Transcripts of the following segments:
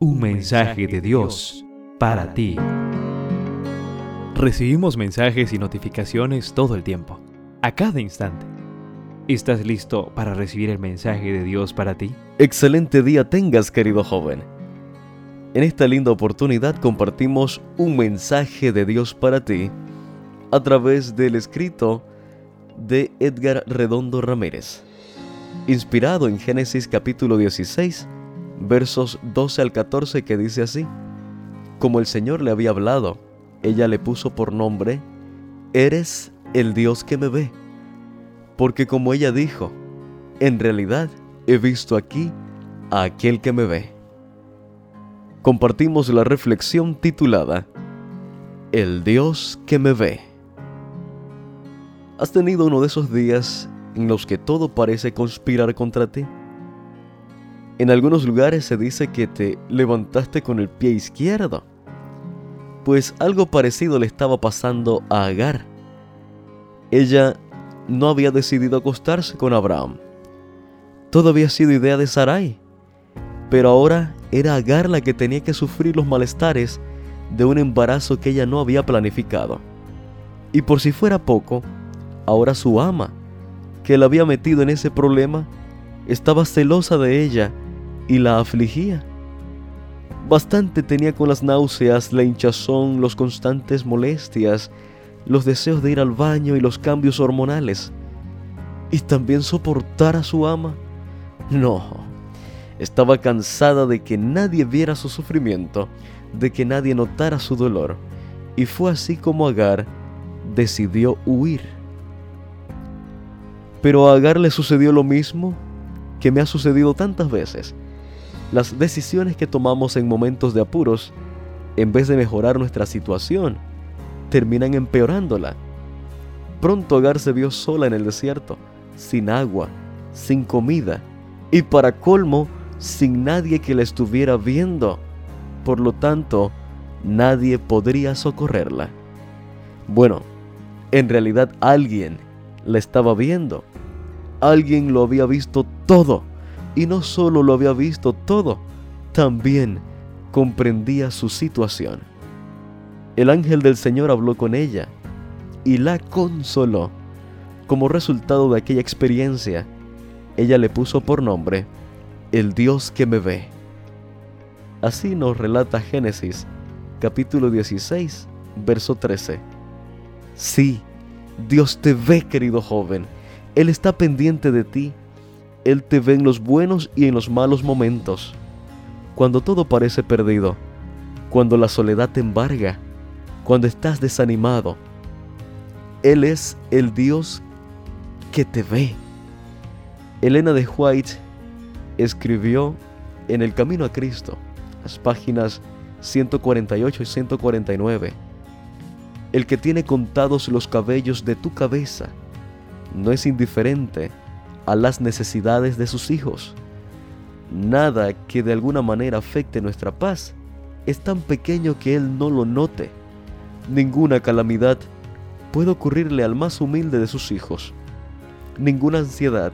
Un mensaje de Dios para ti. Recibimos mensajes y notificaciones todo el tiempo, a cada instante. ¿Estás listo para recibir el mensaje de Dios para ti? Excelente día tengas, querido joven. En esta linda oportunidad compartimos un mensaje de Dios para ti a través del escrito de Edgar Redondo Ramírez, inspirado en Génesis capítulo 16, versos 12 al 14 que dice así, como el Señor le había hablado, ella le puso por nombre, Eres el Dios que me ve, porque como ella dijo, en realidad he visto aquí a aquel que me ve. Compartimos la reflexión titulada, El Dios que me ve. ¿Has tenido uno de esos días en los que todo parece conspirar contra ti? En algunos lugares se dice que te levantaste con el pie izquierdo, pues algo parecido le estaba pasando a Agar. Ella no había decidido acostarse con Abraham. Todo había sido idea de Sarai, pero ahora era Agar la que tenía que sufrir los malestares de un embarazo que ella no había planificado. Y por si fuera poco, ahora su ama, que la había metido en ese problema, estaba celosa de ella y la afligía. Bastante tenía con las náuseas, la hinchazón, los constantes molestias, los deseos de ir al baño y los cambios hormonales. ¿Y también soportar a su ama? No, estaba cansada de que nadie viera su sufrimiento, de que nadie notara su dolor. Y fue así como Agar decidió huir. Pero a Agar le sucedió lo mismo que me ha sucedido tantas veces. Las decisiones que tomamos en momentos de apuros, en vez de mejorar nuestra situación, terminan empeorándola. Pronto Agar se vio sola en el desierto, sin agua, sin comida y para colmo, sin nadie que la estuviera viendo. Por lo tanto, nadie podría socorrerla. Bueno, en realidad alguien la estaba viendo. Alguien lo había visto todo y no solo lo había visto todo, también comprendía su situación. El ángel del Señor habló con ella y la consoló. Como resultado de aquella experiencia, ella le puso por nombre el Dios que me ve. Así nos relata Génesis capítulo 16, verso 13. Sí, Dios te ve, querido joven. Él está pendiente de ti él te ve en los buenos y en los malos momentos, cuando todo parece perdido, cuando la soledad te embarga, cuando estás desanimado. Él es el Dios que te ve. Elena de White escribió en El Camino a Cristo, las páginas 148 y 149, el que tiene contados los cabellos de tu cabeza no es indiferente a las necesidades de sus hijos. Nada que de alguna manera afecte nuestra paz es tan pequeño que Él no lo note. Ninguna calamidad puede ocurrirle al más humilde de sus hijos. Ninguna ansiedad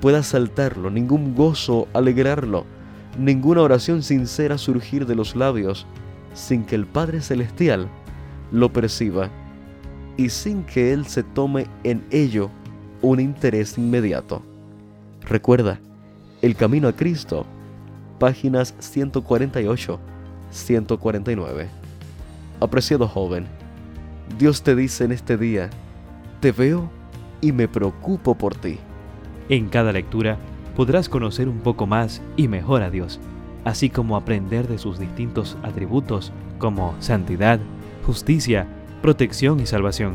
puede asaltarlo, ningún gozo alegrarlo, ninguna oración sincera surgir de los labios sin que el Padre Celestial lo perciba y sin que Él se tome en ello un interés inmediato. Recuerda, El Camino a Cristo, páginas 148-149. Apreciado joven, Dios te dice en este día, te veo y me preocupo por ti. En cada lectura podrás conocer un poco más y mejor a Dios, así como aprender de sus distintos atributos como santidad, justicia, protección y salvación